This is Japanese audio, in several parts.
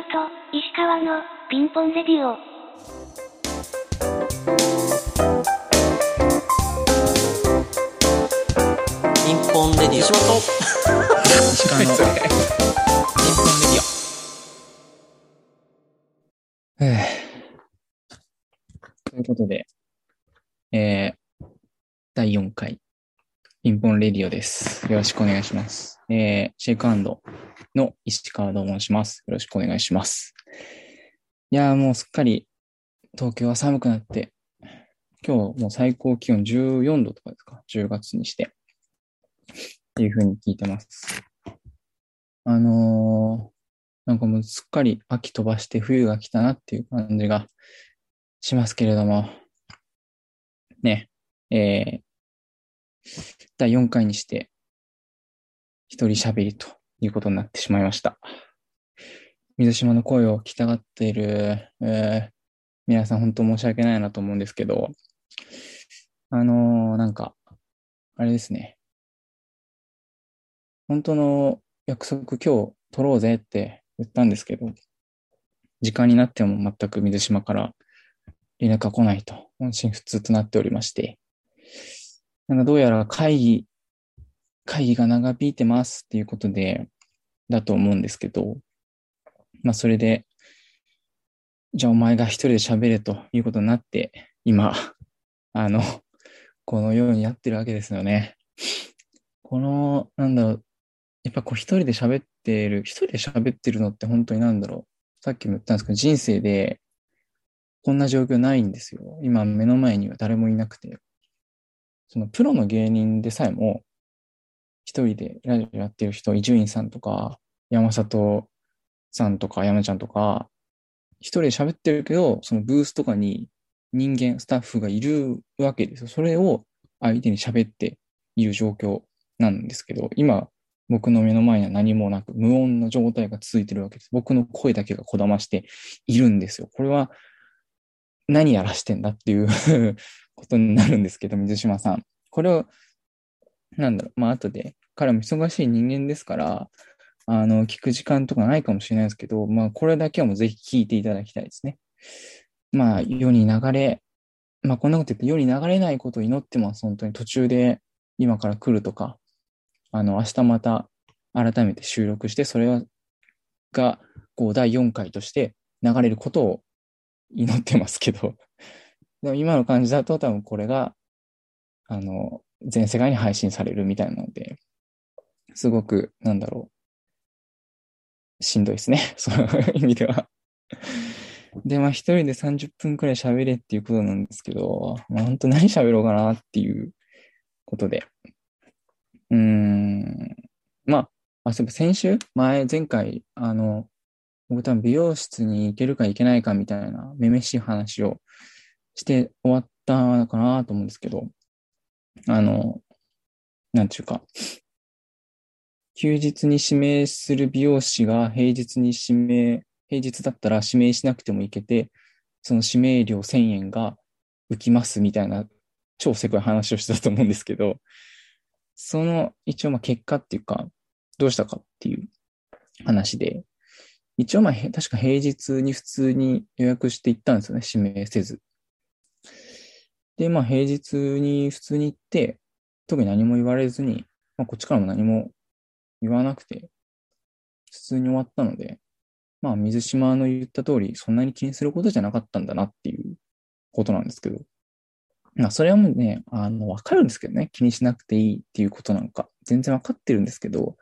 島と石川のピンポンレディオ。ピンポンレディオ。石川のピンポンレディオ。えーということで、えー、第4回、ピンポンレディオです。よろしくお願いします。えー、シェイクハンドの石川と申します。よろしくお願いします。いやーもうすっかり東京は寒くなって、今日もう最高気温14度とかですか ?10 月にして。っていうふうに聞いてます。あのーなんかもうすっかり秋飛ばして冬が来たなっていう感じがしますけれども、ね、えー、第4回にして、一人喋りということになってしまいました。水島の声を聞きたがっている、えー皆さん本当申し訳ないなと思うんですけど、あのーなんか、あれですね。本当の約束今日取ろうぜって言ったんですけど、時間になっても全く水島から連絡が来ないと、本心不通となっておりまして、なんかどうやら会議、会議が長引いてますっていうことで、だと思うんですけど、まあそれで、じゃあお前が一人で喋れということになって、今、あの、このようにやってるわけですよね。この、なんだろう、やっぱこう一人で喋ってる、一人で喋ってるのって本当になんだろう。さっきも言ったんですけど、人生でこんな状況ないんですよ。今目の前には誰もいなくて。そのプロの芸人でさえも、一人でラジオやってる人、伊集院さんとか、山里さんとか、山ちゃんとか、一人で喋ってるけど、そのブースとかに人間、スタッフがいるわけですよ。それを相手に喋っている状況なんですけど、今、僕の目の前には何もなく、無音の状態が続いてるわけです。僕の声だけがこだましているんですよ。これは何やらしてんだっていう ことになるんですけど、水島さん。これを、なんだろう、まあ後で、彼も忙しい人間ですから、あの、聞く時間とかないかもしれないですけど、まあこれだけはもうぜひ聞いていただきたいですね。まあ世に流れ、まあこんなこと言って世に流れないことを祈ってます。本当に途中で今から来るとか、あの、明日また改めて収録して、それが、こう、第4回として流れることを祈ってますけど、でも今の感じだと多分これが、あの、全世界に配信されるみたいなので、すごく、なんだろう、しんどいですね。そういう意味では。で、まあ一人で30分くらい喋れっていうことなんですけど、まあ本当何喋ろうかなっていうことで、うーん。まあ、あ、そういえば先週？前、前回、あの、僕多分美容室に行けるか行けないかみたいな、めめしい話をして終わったのかなと思うんですけど、あの、なんていうか、休日に指名する美容師が平日に指名、平日だったら指名しなくても行けて、その指名料1000円が浮きますみたいな、超せこい話をしてたと思うんですけど、その一応まあ結果っていうか、どうしたかっていう話で、一応まあ確か平日に普通に予約して行ったんですよね、指名せず。で、まあ平日に普通に行って、特に何も言われずに、まあこっちからも何も言わなくて、普通に終わったので、まあ水島の言った通り、そんなに気にすることじゃなかったんだなっていうことなんですけど、まあ、それはもうね、あの、わかるんですけどね。気にしなくていいっていうことなんか、全然わかってるんですけど、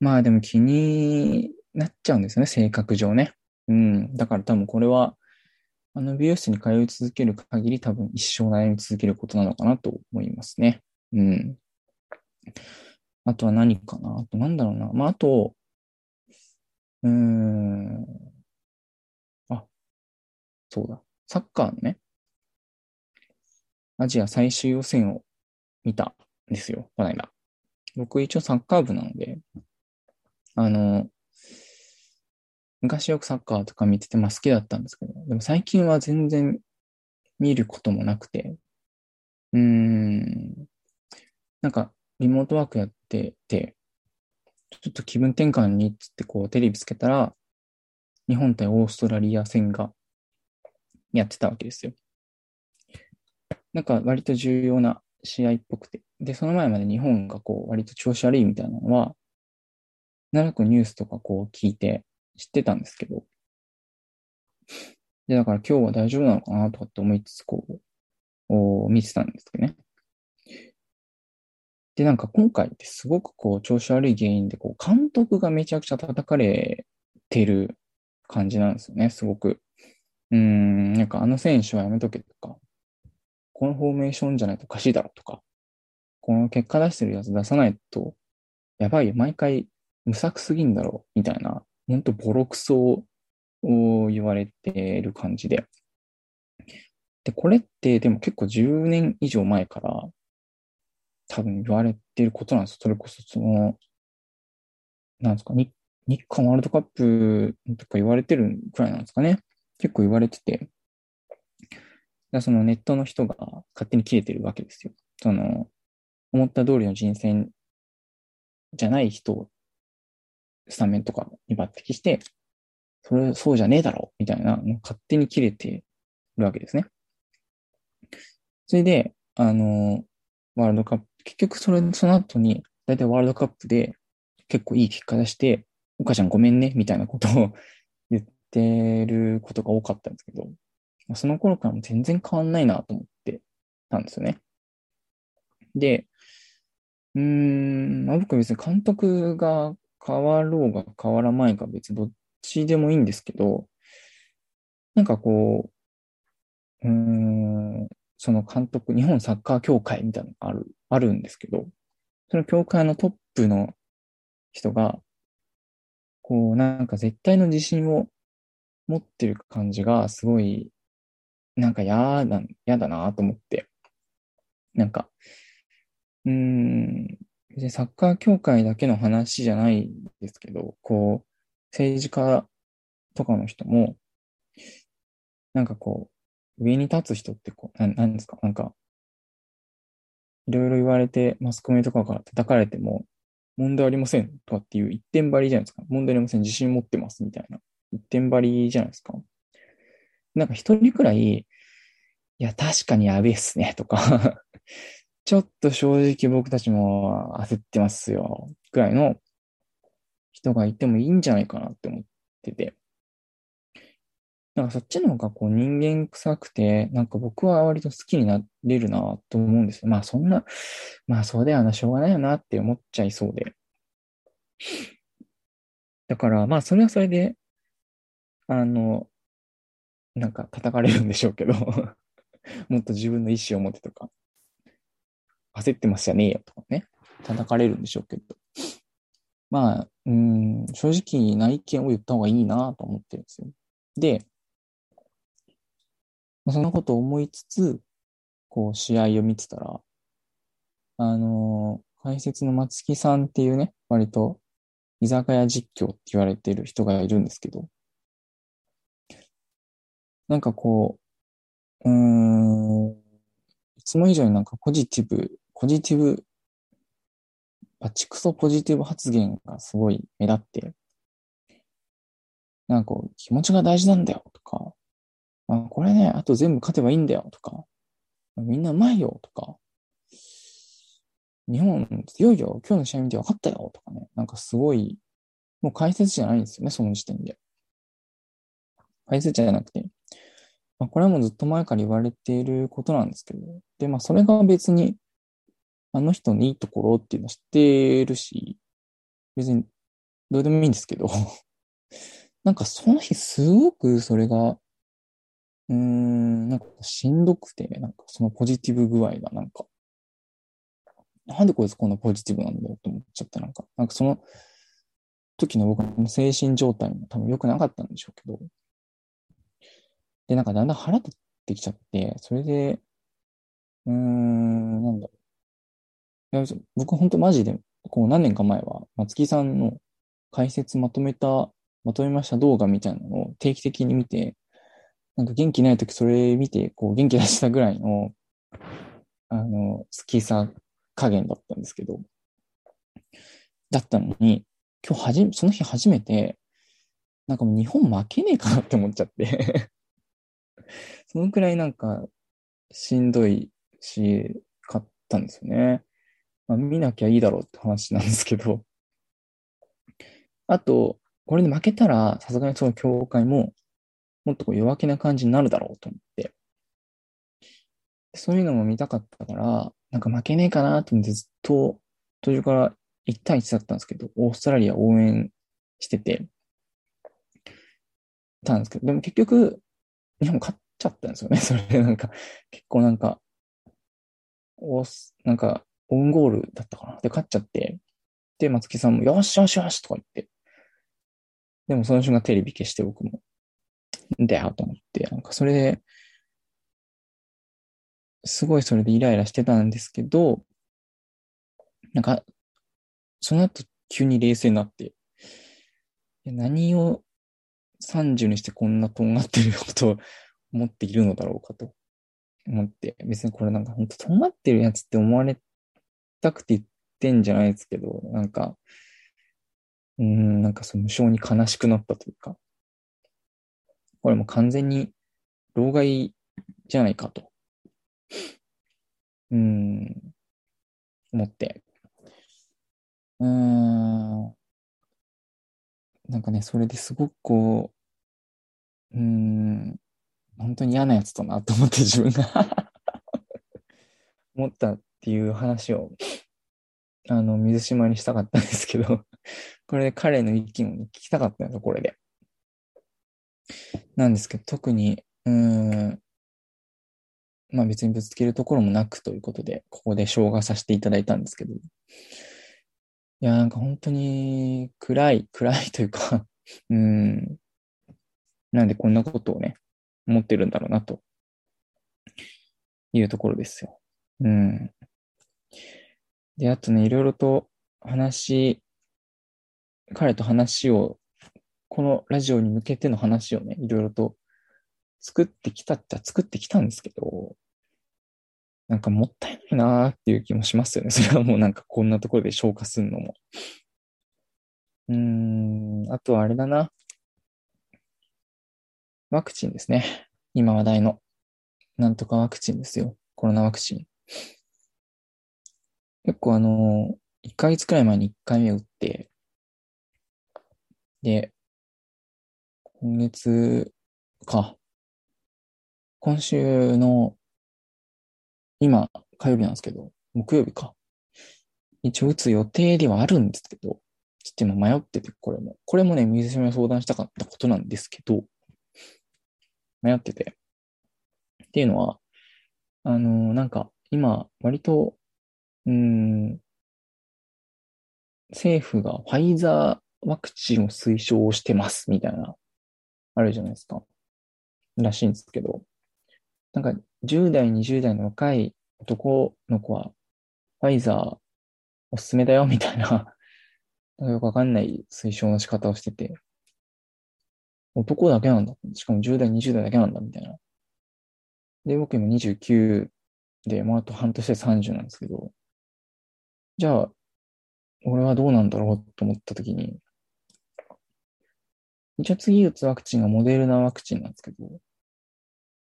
まあでも気になっちゃうんですよね、性格上ね。うん。だから多分これは、あの、美容室に通い続ける限り多分一生悩み続けることなのかなと思いますね。うん。あとは何かな？あとなんだろうな。まあ、あと、うーん。あ、そうだ。サッカーのね、アジア最終予選を見たんですよ、この間。僕一応サッカー部なので、あの、昔よくサッカーとか見てて、まあ好きだったんですけど、でも最近は全然見ることもなくて、うーん、なんかリモートワークやってて、ちょっと気分転換にっつってこうテレビつけたら、日本対オーストラリア戦がやってたわけですよ。なんか割と重要な試合っぽくて。で、その前まで日本がこう割と調子悪いみたいなのは、長くニュースとかこう聞いて知ってたんですけど、で、だから今日は大丈夫なのかなとかって思いつつ、こう、見てたんですけどね。で、なんか今回ってすごくこう調子悪い原因で、こう監督がめちゃくちゃ叩かれてる感じなんですよね、すごく。うーん、なんかあの選手はやめとけとか、このフォーメーションじゃないとおかしいだろとか、この結果出してるやつ出さないと、やばいよ、毎回無策すぎんだろ、みたいな、ほんとボロクソを言われてる感じで。で、これってでも結構10年以上前から多分言われてることなんですよ。それこそその、なんですか、日日韓ワールドカップとか言われてるくらいなんですかね。結構言われてて。そのネットの人が勝手に切れてるわけですよ。その、思った通りの人選じゃない人をスタメンとかに抜擢して、それ、そうじゃねえだろみたいな勝手に切れてるわけですね。それで、あの、ワールドカップ、結局それ、その後に、だいたいワールドカップで結構いい結果出して、お母ちゃんごめんね、みたいなことを 言ってることが多かったんですけど、その頃からも全然変わんないなと思ってたんですよね。で、うーん、まあ、僕は別に監督が変わろうが変わらないか別にどっちでもいいんですけど、なんかこう、うーん、その監督、日本サッカー協会みたいなのがある、あるんですけど、その協会のトップの人が、こう、なんか絶対の自信を持ってる感じがすごい、なんか嫌だ、嫌だなと思って。なんか、うーん、サッカー協会だけの話じゃないですけど、こう、政治家とかの人も、なんかこう、上に立つ人ってこう、ななんですか？なんか、いろいろ言われて、マスコミとかから叩かれても、問題ありませんとかっていう一点張りじゃないですか。問題ありません。自信持ってますみたいな。一点張りじゃないですか。なんか一人くらい、いや、確かにやべえっすね、とか ちょっと正直僕たちも焦ってますよ、くらいの人がいてもいいんじゃないかなって思ってて。なんかそっちの方がこう人間臭くて、なんか僕は割と好きになれるなと思うんですよ。まあそんな、まあそうだよな、しょうがないよなって思っちゃいそうで。だからまあそれはそれで、あの、なんか叩かれるんでしょうけど もっと自分の意思を持ってとか、焦ってますじゃねえよとかね、叩かれるんでしょうけど。まあ、うん、正直な意見を言った方がいいなと思ってるんですよ。で、まあそんなことを思いつつ、こう、試合を見てたら、あのー、解説の松木さんっていうね、割と居酒屋実況って言われてる人がいるんですけど、なんかこう、うーん、いつも以上になんかポジティブ、ポジティブ、バチクソポジティブ発言がすごい目立って、なんかこう、気持ちが大事なんだよとか、あ、これね、あと全部勝てばいいんだよとか、みんなうまいよとか、日本強いよ、今日の試合見て分かったよとかね、なんかすごい、もう解説じゃないんですよね、その時点で。解説じゃなくて、まあ、これはもうずっと前から言われていることなんですけど、で、まあそれが別に、あの人のいいところっていうのは知ってるし、別にどうでもいいんですけど、なんかその日すごくそれがうん、なんかしんどくて、なんかそのポジティブ具合がなんか、なんでこいつこんなポジティブなんだよと思っちゃって、なんか、なんかその時の僕の精神状態も多分良くなかったんでしょうけど、で、なんかだんだん腹立ってきちゃって、それで、うーん、なんだろう。いや僕本当マジで、こう何年か前は、松木さんの解説まとめた、まとめました動画みたいなのを定期的に見て、なんか元気ない時それ見て、こう元気出したぐらいの、あの、好きさ加減だったんですけど、だったのに、今日はじ、その日初めて、なんかもう日本負けねえかなって思っちゃって そのくらいなんかしんどいし、買ったんですよね。まあ、見なきゃいいだろうって話なんですけど。あと、これで負けたら、さすがにその協会も、もっとこう弱気な感じになるだろうと思って。そういうのも見たかったから、なんか負けねえかなと思ってずっと途中から1対1だったんですけど、オーストラリア応援してて、たんですけど、でも結局、日本勝っちゃったんですよね。それでなんか、結構なんか、おなんか、オウンゴールだったかな。で、勝っちゃって、で、松木さんも、よしよしよしとか言って、でもその瞬間テレビ消して僕も、んだよと思って、なんかそれで、すごいそれでイライラしてたんですけど、なんか、その後急に冷静になって、何を30にしてこんなとんがってることを思っているのだろうかと思って、別にこれなんか本当とんがってるやつって思われたくて言ってんじゃないですけど、なんか、うん、なんかその無性に悲しくなったというか、これも完全に老害じゃないかと、うん、思って、うーん、なんかね、それですごくこう、うん、本当に嫌なやつだなと思って自分が。思ったっていう話を、あの、水島にしたかったんですけどこれで彼の意見を聞きたかったんですよ、これで。なんですけど、特に、うん、まあ別にぶつけるところもなくということで、ここで消化させていただいたんですけど。いや、なんか本当に暗い、暗いというか うん。なんでこんなことをね、思ってるんだろうな、というところですよ。うん。で、あとね、いろいろと話、彼と話を、このラジオに向けての話をね、いろいろと作ってきたっちゃ作ってきたんですけど、なんかもったいないなーっていう気もしますよね。それはもうなんかこんなところで消化するのも。うーん、あとはあれだな。ワクチンですね。今話題の。なんとかワクチンですよ。コロナワクチン。結構あの、1ヶ月くらい前に1回目打って、で、今月か。今週の、今、火曜日なんですけど、木曜日か。一応打つ予定ではあるんですけど、ちょっと今迷ってて、これも。これもね、水島に相談したかったことなんですけど、迷ってて。っていうのは、あのー、なんか、今、割と、うん、政府がファイザーワクチンを推奨してますみたいな、あるじゃないですか。らしいんですけど、なんか10代、20代の若い男の子は、ファイザーおすすめだよみたいな、なんかよくわかんない推奨の仕方をしてて、男だけなんだ。しかも10代、20代だけなんだ、みたいな。で、僕今29で、もうあと半年で30なんですけど、じゃあ、俺はどうなんだろうと思ったとき一応次打つワクチンがモデルナワクチンなんですけど、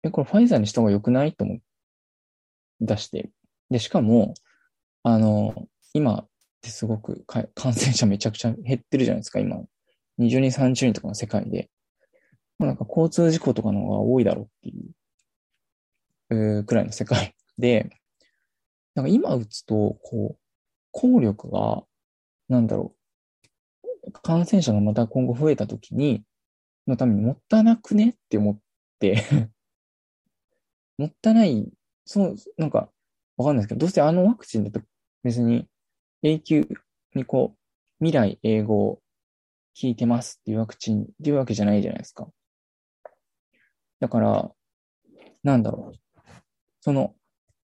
え、これファイザーにした方が良くないと思って出して。で、しかも、あの、今ってすごく感染者めちゃくちゃ減ってるじゃないですか、今。20人、30人とかの世界で。もうなんか交通事故とかの方が多いだろうっていう、うくらいの世界で、なんか今打つと、こう、効力が、なんだろう、感染者がまた今後増えた時に、のためにもったなくねって思って もったない、そう、なんか、わかんないですけど、どうせあのワクチンだと別に永久にこう、未来英語効いてますっていうワクチンっていうわけじゃないじゃないですか。だから、なんだろう。その、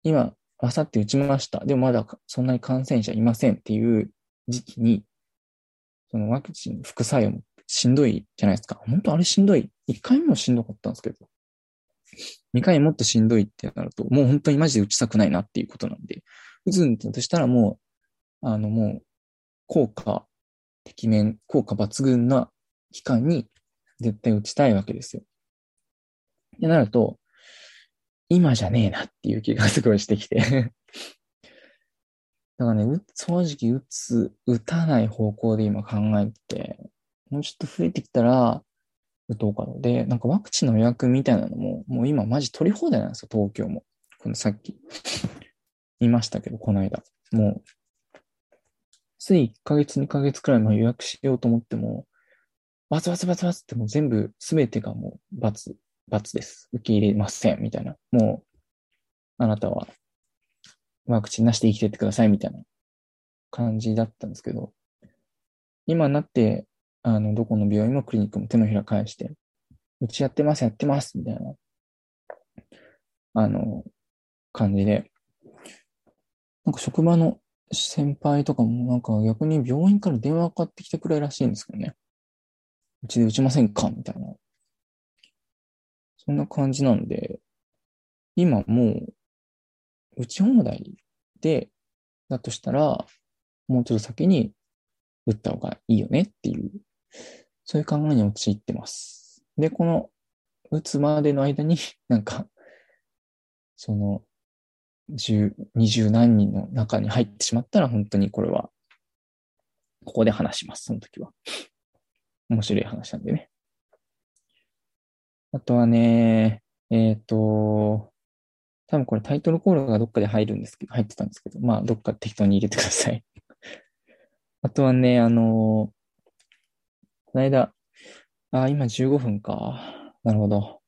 今、あさって打ちました。でもまだそんなに感染者いませんっていう時期に、そのワクチン副作用もしんどいじゃないですか。本当あれしんどい。1回目もしんどかったんですけど、2回もっとしんどいってなると、もう本当にマジで打ちたくないなっていうことなんで、打つんだとしたらもう、あのもう、効果、適面、効果抜群な期間に絶対打ちたいわけですよ。ってなると、今じゃねえなっていう気がすごいしてきてだからね、正直打つ、打たない方向で今考えて、もうちょっと増えてきたら、打とうかので、なんかワクチンの予約みたいなのも、もう今マジ取り放題なんですよ、東京も。このさっき言いましたけど、この間。もう、つい1ヶ月、2ヶ月くらい前予約しようと思っても、バツバツバツバツってもう全部、すべてがもうバツ、バツです。受け入れません、みたいな。もう、あなたはワクチンなしで生きてってくださいみたいな感じだったんですけど、今になって、あの、どこの病院もクリニックも手のひら返して、うちやってます、やってます、みたいな、あの、感じで、なんか職場の先輩とかもなんか逆に病院から電話かかってきてくれらしいんですけどね。うちで打ちませんかみたいな。そんな感じなんで、今もう打ち放題で、だとしたら、もうちょっと先に打った方がいいよねっていう、そういう考えに陥ってます。で、この打つまでの間に なんか、その、十、二十何人の中に入ってしまったら、本当にこれは、ここで話します、その時は。面白い話なんでね。あとはね、えっ、ー、と、多分これタイトルコールがどっかで入るんですけど、入ってたんですけど、まあ、どっか適当に入れてください。あとはね、あのー、この間、あ、今15分か。なるほど。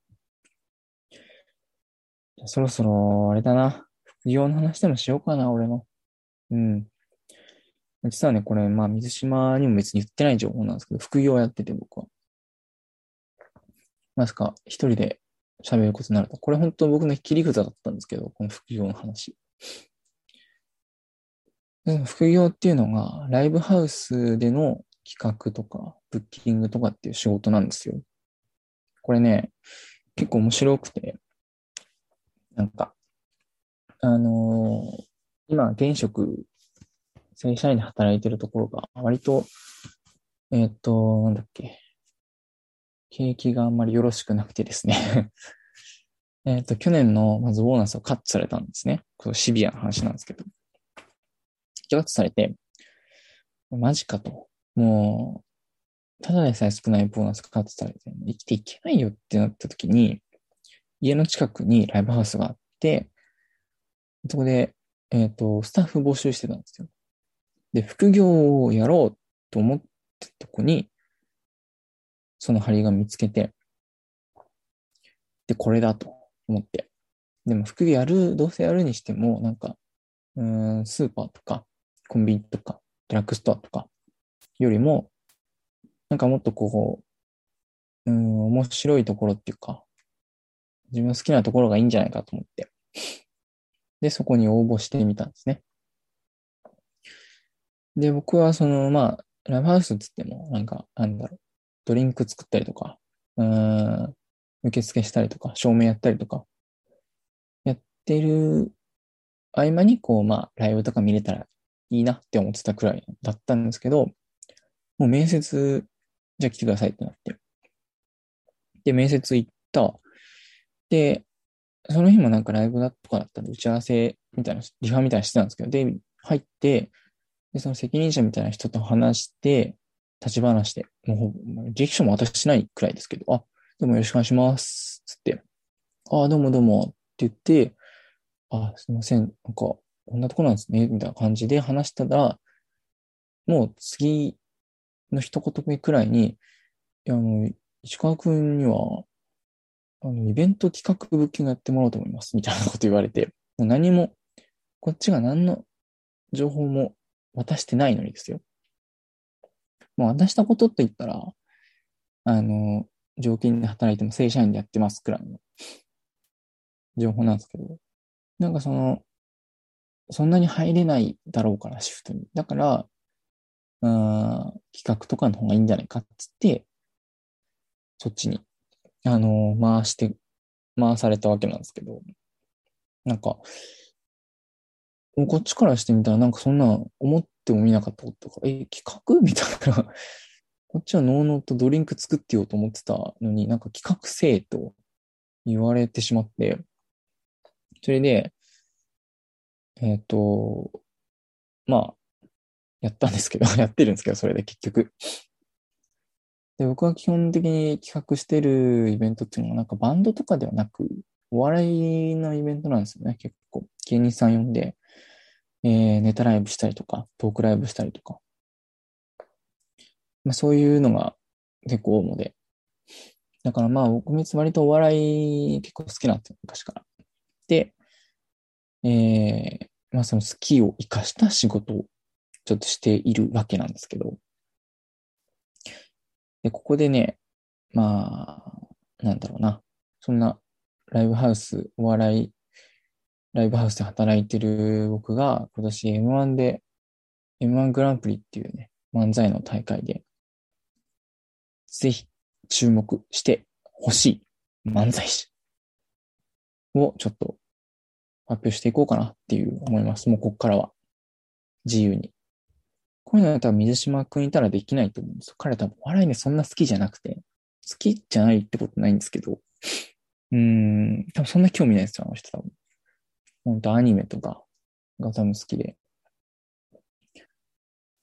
じゃそろそろ、あれだな。副業の話でもしようかな、俺の。うん。実はね、これ、まあ、水島にも別に言ってない情報なんですけど、副業やってて、僕は。まさか、一人で喋ることになると。これ本当僕の切り札だったんですけど、この副業の話。副業っていうのが、ライブハウスでの企画とか、ブッキングとかっていう仕事なんですよ。これね、結構面白くて、なんか、あのー、今、現職、正社員で働いてるところが、割と、えっ、ー、と、なんだっけ、景気があんまりよろしくなくてですね えっと、去年のまずボーナスをカットされたんですね。こシビアな話なんですけど。カットされて、マジかと。もう、ただでさえ少ないボーナスがカットされて、生きていけないよってなった時に、家の近くにライブハウスがあって、そこで、えっ、ー、と、スタッフ募集してたんですよ。で、副業をやろうと思ったとこに、その張り紙見つけて、で、これだと思って。でも副業やる、どうせやるにしても、なんか、うん、スーパーとか、コンビニとか、ドラッグストアとか、よりも、なんかもっとこう、うん、面白いところっていうか、自分の好きなところがいいんじゃないかと思って。で、そこに応募してみたんですね。で、僕はその、まあ、ラブハウスっつっても、なんか、なんだろう、ドリンク作ったりとか、うん、受付したりとか、照明やったりとか、やってる合間に、こう、まあ、ライブとか見れたらいいなって思ってたくらいだったんですけど、もう面接、じゃあ来てくださいってなって。で、面接行った。で、その日もなんかライブだとかだったんで、打ち合わせみたいな、リハみたいなしてたんですけど、で、入って、で、その責任者みたいな人と話して、立ち話して、もう、履歴書も渡してないくらいですけど、あ、どうもよろしくお願いします。つって、ああ、どうもどうもって言って、あ、すいません。なんか、こんなとこなんですね。みたいな感じで話したら、もう次の一言目くらいに、いや、あの、石川くんには、あの、イベント企画物件をやってもらおうと思います。みたいなこと言われて、もう何も、こっちが何の情報も渡してないのにですよ。もう渡したことって言ったら、あの、常勤で働いても正社員でやってますくらいの情報なんですけど、なんかその、そんなに入れないだろうから、シフトに。だから、うん、企画とかの方がいいんじゃないかっつって、そっちに、あの、回して、回されたわけなんですけど、なんか、こっちからしてみたら、なんかそんな思ってもみなかったこととか、え、企画？みたいな。こっちはノーノーとドリンク作ってようと思ってたのに、なんか企画せえと言われてしまって、それで、えっ、と、まあ、やったんですけど、やってるんですけど、それで結局。で、僕は基本的に企画してるイベントっていうのは、なんかバンドとかではなく、お笑いのイベントなんですよね、結構。芸人さん呼んで、えー、ネタライブしたりとか、トークライブしたりとか。まあ、そういうのが結構主で。だからまあ、僕割とお笑い結構好きなんですよ、昔から。で、えー、まあその好きを活かした仕事をちょっとしているわけなんですけど。で、ここでね、まあ、なんだろうな。そんなライブハウス、お笑い、ライブハウスで働いてる僕が今年 M1 で、M1 グランプリっていうね、漫才の大会で、ぜひ注目してほしい漫才師をちょっと発表していこうかなっていう思います。もうこっからは自由に。こういうのは多分水島くんいたらできないと思うんですよ。彼多分お笑いねそんな好きじゃなくて、好きじゃないってことないんですけど、うん、多分そんな興味ないですよ、あの人多分。本当アニメとかが多分好きで。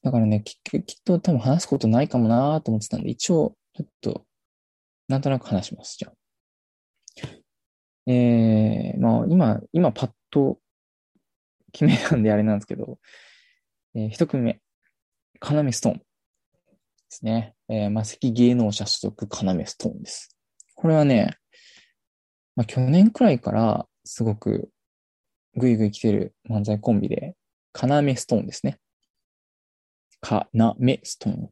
だからね、ききっと多分話すことないかもなと思ってたんで、一応、ちょっと、なんとなく話します、じゃあ。えー、まあ、今、今パッと決めたんであれなんですけど、えー、一組目、カナメストーンですね。えー、魔石芸能者所属カナメストーンです。これはね、まあ、去年くらいからすごくぐいぐい来てる漫才コンビで、カナメストーンですね。カナメストーン。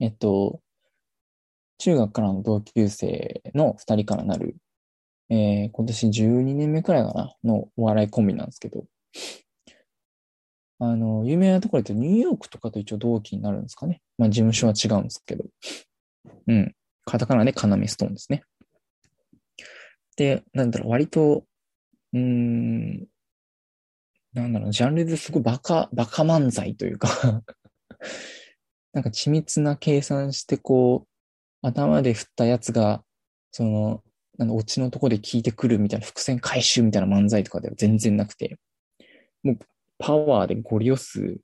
えっと、中学からの同級生の二人からなる、えー、今年12年目くらいかな、のお笑いコンビなんですけど、あの、有名なところで言うとニューヨークとかと一応同期になるんですかね。まあ事務所は違うんですけど。うん。カタカナでカナメストーンですね。で、なんだろう、割と、うん、なんだろう、ジャンルですごいバカ、バカ漫才というか なんか緻密な計算してこう、頭で振ったやつが、その、なんだ、オチのとこで聞いてくるみたいな伏線回収みたいな漫才とかでは全然なくて、もうパワーでゴリ押す、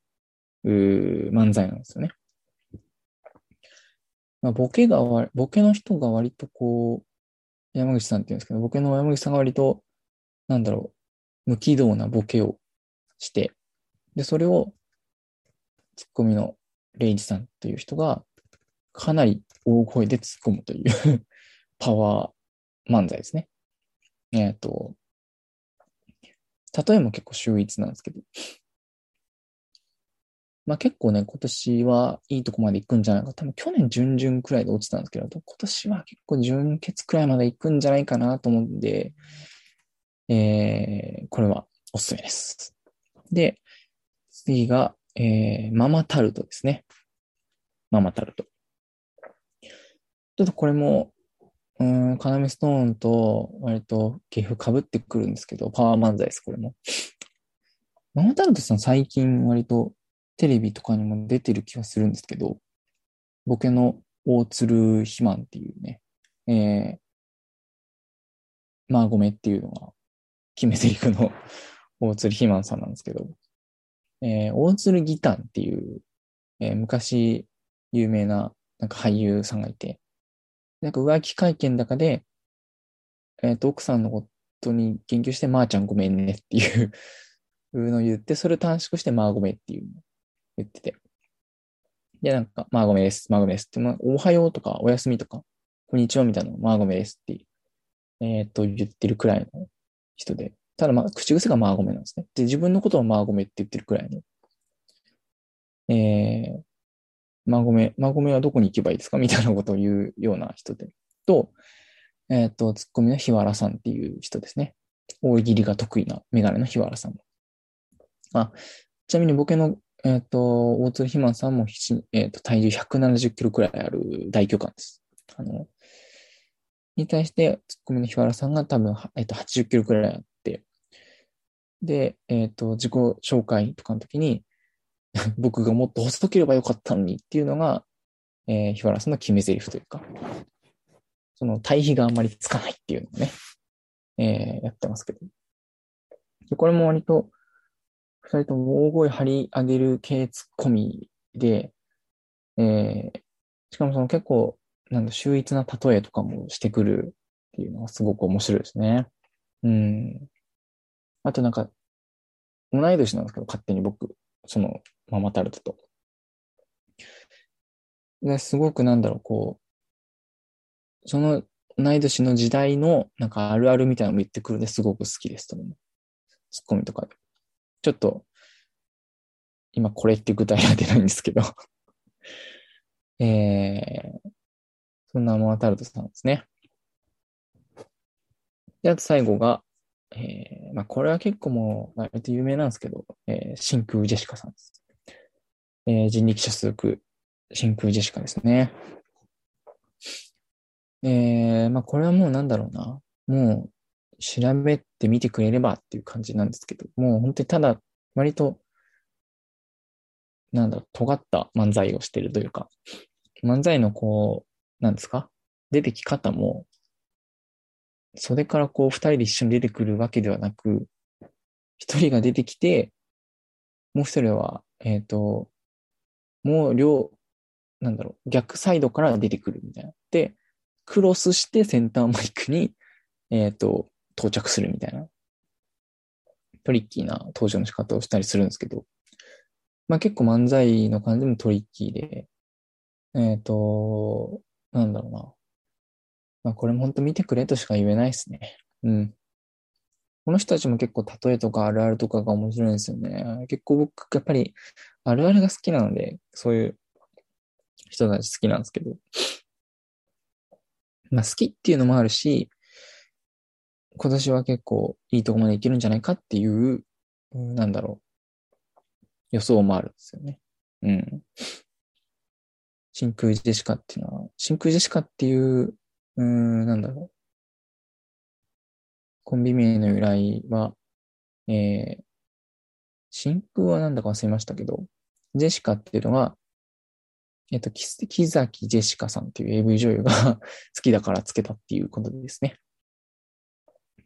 う漫才なんですよね。まあ、ボケが、ボケの人が割とこう、山口さんって言うんですけど、ボケの山口さんが割と、なんだろう、無軌道なボケをして、で、それを、ツッコミのレイジさんという人が、かなり大声で突っ込むという パワー漫才ですね。えっ、と、例えも結構秀逸なんですけど、まあ結構ね、今年はいいとこまで行くんじゃないか。多分去年準々くらいで落ちたんですけど、今年は結構準決くらいまで行くんじゃないかなと思うんで、えー、これはおすすめです。で、次が、えー、ママタルトですね。ママタルト。ちょっとこれも、うん、カナメストーンと割と芸風被ってくるんですけど、パワー漫才です、これも。ママタルトさん最近割とテレビとかにも出てる気がするんですけど、ボケの大鶴肥満っていうね、えー、まあごめっていうのが決め台詞の 大鶴肥満さんなんですけど、えー、大鶴ギタンっていう、えー、昔有名ななんか俳優さんがいて、なんか浮気会見の中で、えっ、と、奥さんのことに言及して、まー、あ、ちゃんごめんねっていうのを言って、それを短縮して、まあごめっていう言ってて。で、なんか、まあごめです、まあごめですって、まあ、おはようとか、おやすみとか、こんにちはみたいなのまあごめですって、えっ、と、言ってるくらいの人で。ただ、まあ、口癖がまあごめなんですね。で、自分のことをまあごめって言ってるくらいの。えー、まあごめん、まあごめんはどこに行けばいいですか？みたいなことを言うような人で。と、えっ、と、ツッコミの日原さんっていう人ですね。大喜利が得意なメガネの日原さん。あ、ちなみにボケの、えっ、と、大鶴ひまさんも、えっ、と、体重170キロくらいある大巨漢です。あの、に対して、ツッコミの日原さんが多分、えっ、と、80キロくらいあって、で、えっ、と、自己紹介とかの時に、僕がもっと細ければよかったのにっていうのが、えー、日原さんの決め台詞というか、その対比があんまりつかないっていうのをね、えー、やってますけど。でこれも割と、二人とも大声張り上げる系ツッコミで、えー、しかもその結構、なんだ、秀逸な例えとかもしてくるっていうのがすごく面白いですね。うん。あとなんか、同い年なんですけど、勝手に僕、その、ママタルトと。ですごくなんだろう、こう、その同い年の時代のなんかあるあるみたいなのも言ってくるんですごく好きですと思う。ツッコミとかで。ちょっと、今これって具体が出ないんですけど えー、そんなママタルトさんですね。で、あと最後が、えー、まあこれは結構もう割と有名なんですけど、えー、真空ジェシカさんです。えー、人力車数区真空ジェシカですね。えー、まあこれはもうなんだろうな。もう調べてみてくれればっていう感じなんですけど、もう本当にただ割と、なんだろう、尖った漫才をしてるというか、漫才のこう、なんですか？出てき方も、それからこう二人で一緒に出てくるわけではなく、一人が出てきて、もう一人は、えっ、ー、と、もう両、なんだろう、逆サイドから出てくるみたいな。で、クロスしてセンターマイクに、えっ、ー、と、到着するみたいな。トリッキーな登場の仕方をしたりするんですけど、まあ結構漫才の感じもトリッキーで、えっ、ー、と、なんだろうな。まあこれも本当見てくれとしか言えないですね。うん。この人たちも結構例えとかあるあるとかが面白いんですよね。結構僕、やっぱりあるあるが好きなので、そういう人たち好きなんですけど。まあ好きっていうのもあるし、今年は結構いいとこまでいけるんじゃないかっていう、なんだろう、予想もあるんですよね。うん。真空ジェシカっていうのは、真空ジェシカっていう、うん、なんだろう。コンビ名の由来は、えー、真空はなんだか忘れましたけど、ジェシカっていうのは、えっと、木崎ジェシカさんっていう AV 女優が 好きだからつけたっていうことですね。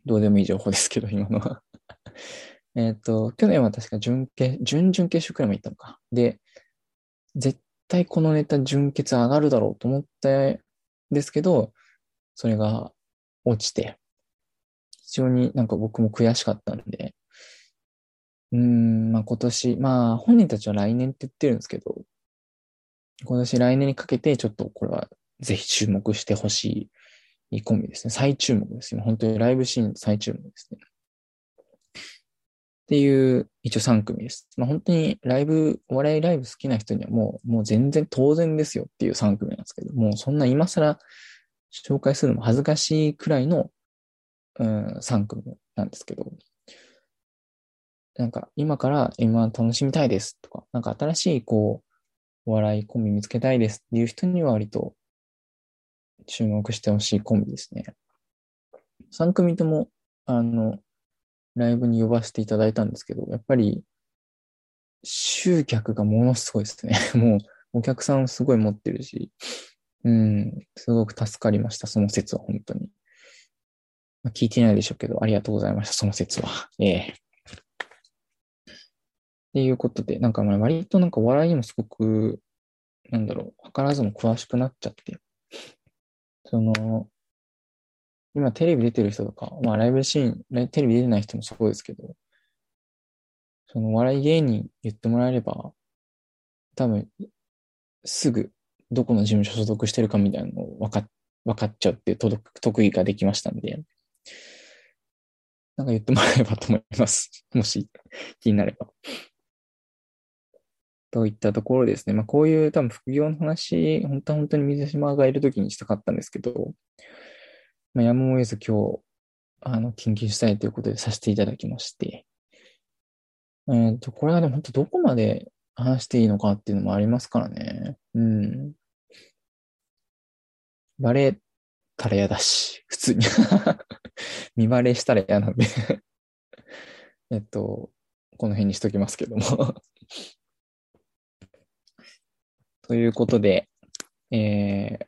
どうでもいい情報ですけど、今のは えっと、去年は確か準決、準々決勝くらいも行ったのか。で、絶対このネタ準決上がるだろうと思ったんですけど、それが落ちて、非常になんか僕も悔しかったんで、うん、まあ今年、まあ本人たちは来年って言ってるんですけど、今年来年にかけてちょっとこれはぜひ注目してほしいいコンビですね。最注目ですよ。本当にライブシーン最注目ですね。っていう、一応3組です。まあ、本当にライブ、お笑いライブ好きな人にはもう、もう全然当然ですよっていう3組なんですけど、もうそんな今更紹介するのも恥ずかしいくらいの、うん、3組なんですけど、なんか今から M1 楽しみたいですとか、なんか新しいこう、お笑いコンビ見つけたいですっていう人には割と注目してほしいコンビですね。3組とも、あの、ライブに呼ばせていただいたんですけど、やっぱり、集客がものすごいですね。もう、お客さんすごい持ってるし、うん、すごく助かりました、その説は、本当に。まあ、聞いてないでしょうけど、ありがとうございました、その説は。ええっていうことで、なんかま割となんか笑いにもすごく、なんだろう、図らずも詳しくなっちゃって、その、今テレビ出てる人とか、まあライブシーン、テレビ出てない人もそうですけど、その笑い芸人言ってもらえれば、多分、すぐどこの事務所所属してるかみたいなのを分か分かっちゃうっていう得意ができましたんで、なんか言ってもらえればと思います。もし気になれば。といったところですね。まあ、こういう多分副業の話、本当は本当に水島がいるときにしたかったんですけど、まあ、やむを得ず今日、あの、緊急したいということでさせていただきまして、えっ、と、これはでも本当どこまで話していいのかっていうのもありますからね。うん。バレたら嫌だし、普通に 見バレしたら嫌なんでえっと、この辺にしときますけどもということで、えー、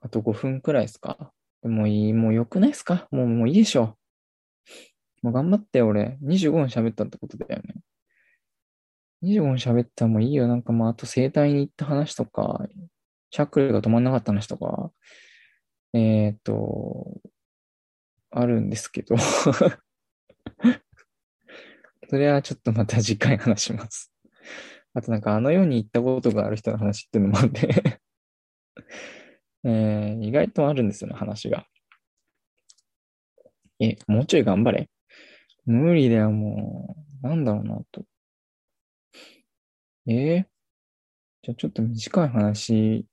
あと5分くらいですか？もういい、もう良くないですか？もう、もういいでしょ。もう頑張って、俺。25分喋ったってことだよね。25分喋ったらもういいよ。なんかまあ、あと生体に行った話とか、シャックルが止まんなかった話とか、えっ、と、あるんですけど それはちょっとまた次回話します。あとなんかあの世に行ったことがある人の話っていうのもあって えー、意外とあるんですよね、話が。え、もうちょい頑張れ。無理だよ、もう。なんだろうな、と。えー、じゃあちょっと短い話、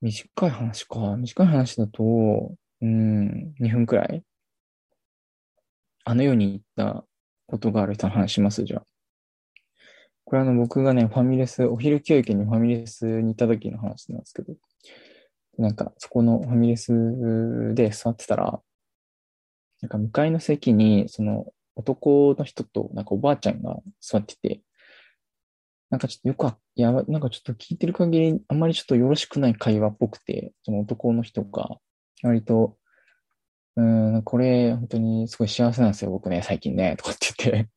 短い話か。短い話だと、うん、2分くらいあの世に行ったことがある人の話します、じゃあ。これあの僕がね、ファミレス、お昼休憩にファミレスに行った時の話なんですけど、なんかそこのファミレスで座ってたら、なんか向かいの席に、その男の人となんかおばあちゃんが座ってて、なんかちょっとよくわ、い、なんかちょっと聞いてる限り、あんまりちょっとよろしくない会話っぽくて、その男の人が、割と、うん、これ、本当にすごい幸せなんですよ、僕ね、最近ね、とかって言って。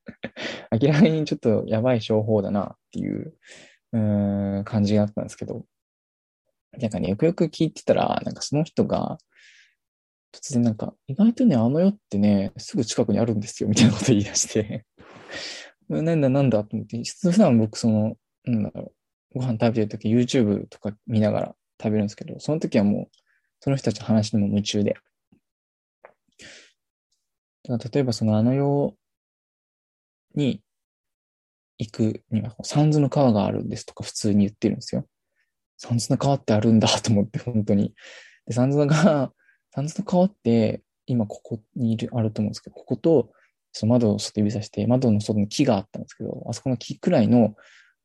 明らかにちょっとやばい商法だなっていう、うん、感じがあったんですけど、なんかね、よくよく聞いてたら、なんかその人が、突然なんか、意外とね、あの世ってね、すぐ近くにあるんですよ、みたいなこと言い出して。なんだなんだと思って、普段僕その、なんだろう、ご飯食べてるとき YouTube とか見ながら食べるんですけど、その時はもう、その人たちの話にも夢中で。だから例えばそのあの世に行くには、三途の川があるんですとか普通に言ってるんですよ。三途の川ってあるんだと思って、本当に。で、三途の川、三途の川って今ここにいる、あると思うんですけど、ここと、その窓を外指さして、窓の外に木があったんですけど、あそこの木くらいの、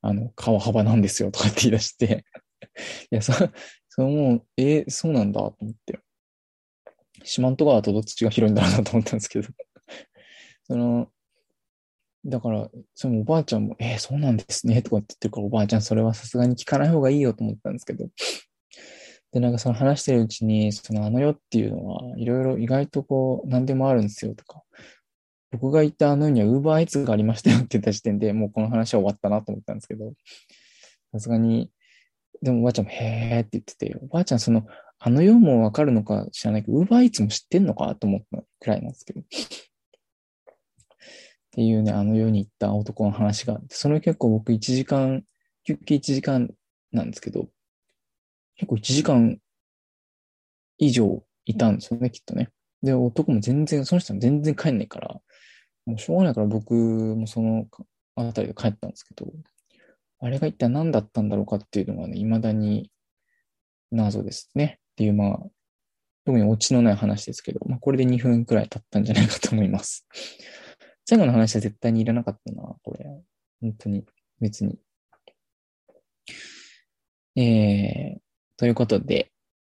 あの、川幅なんですよとかって言い出して、いや、そ、そのもう、えーそうなんだと思って。四万十川とどっちが広いんだろうなと思ったんですけど、その、だから、そのおばあちゃんも、えーそうなんですね、とかって言ってるから、おばあちゃん、それはさすがに聞かない方がいいよと思ったんですけど、で、なんかその話してるうちに、そのあの世っていうのは、いろいろ意外とこう、何でもあるんですよとか、僕が言ったあの世には Uber Eats がありましたよって言った時点でもうこの話は終わったなと思ったんですけど、さすがに、でもおばあちゃんもへーって言ってて、おばあちゃんその、あの世もわかるのか知らないけど、Uber Eats も知ってんのかと思ったくらいなんですけど。っていうね、あの世に行った男の話があって、それ結構僕1時間、休憩1時間なんですけど、結構1時間以上いたんですよね、きっとね。で、男も全然、その人も全然帰んないから、もうしょうがないから僕もそのあたりで帰ったんですけど、あれが一体何だったんだろうかっていうのがね、未だに謎ですね。っていう、まあ、特にオチのない話ですけど、まあ、これで2分くらい経ったんじゃないかと思います。最後の話は絶対にいらなかったな、これ。本当に、別に。えー、ということで、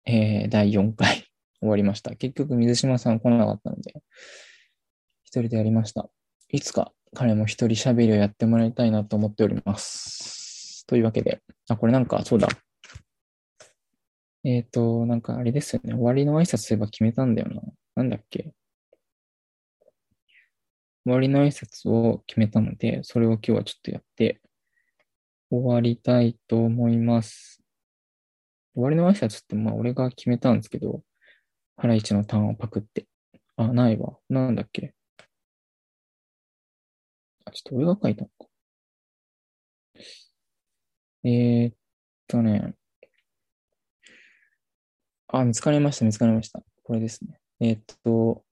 えー、第4回 終わりました。結局、水島さん来なかったので、一人でやりました。いつか彼も一人喋りをやってもらいたいなと思っております。というわけで、あ、これなんか、そうだ。えっ、と、なんかあれですよね。終わりの挨拶すれば決めたんだよな。なんだっけ？終わりの挨拶を決めたので、それを今日はちょっとやって終わりたいと思います。終わりの挨拶って、まあ俺が決めたんですけど、ハライチのターンをパクって。あ、ないわ。なんだっけ？あ、ちょっと俺が書いたのか。えーっとね。あ、見つかりました、見つかりました。これですね。えーっと、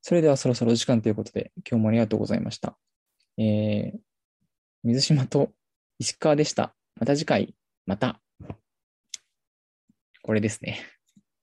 それではそろそろお時間ということで、今日もありがとうございました。えー、水島と石川でした。また次回、また。これですね。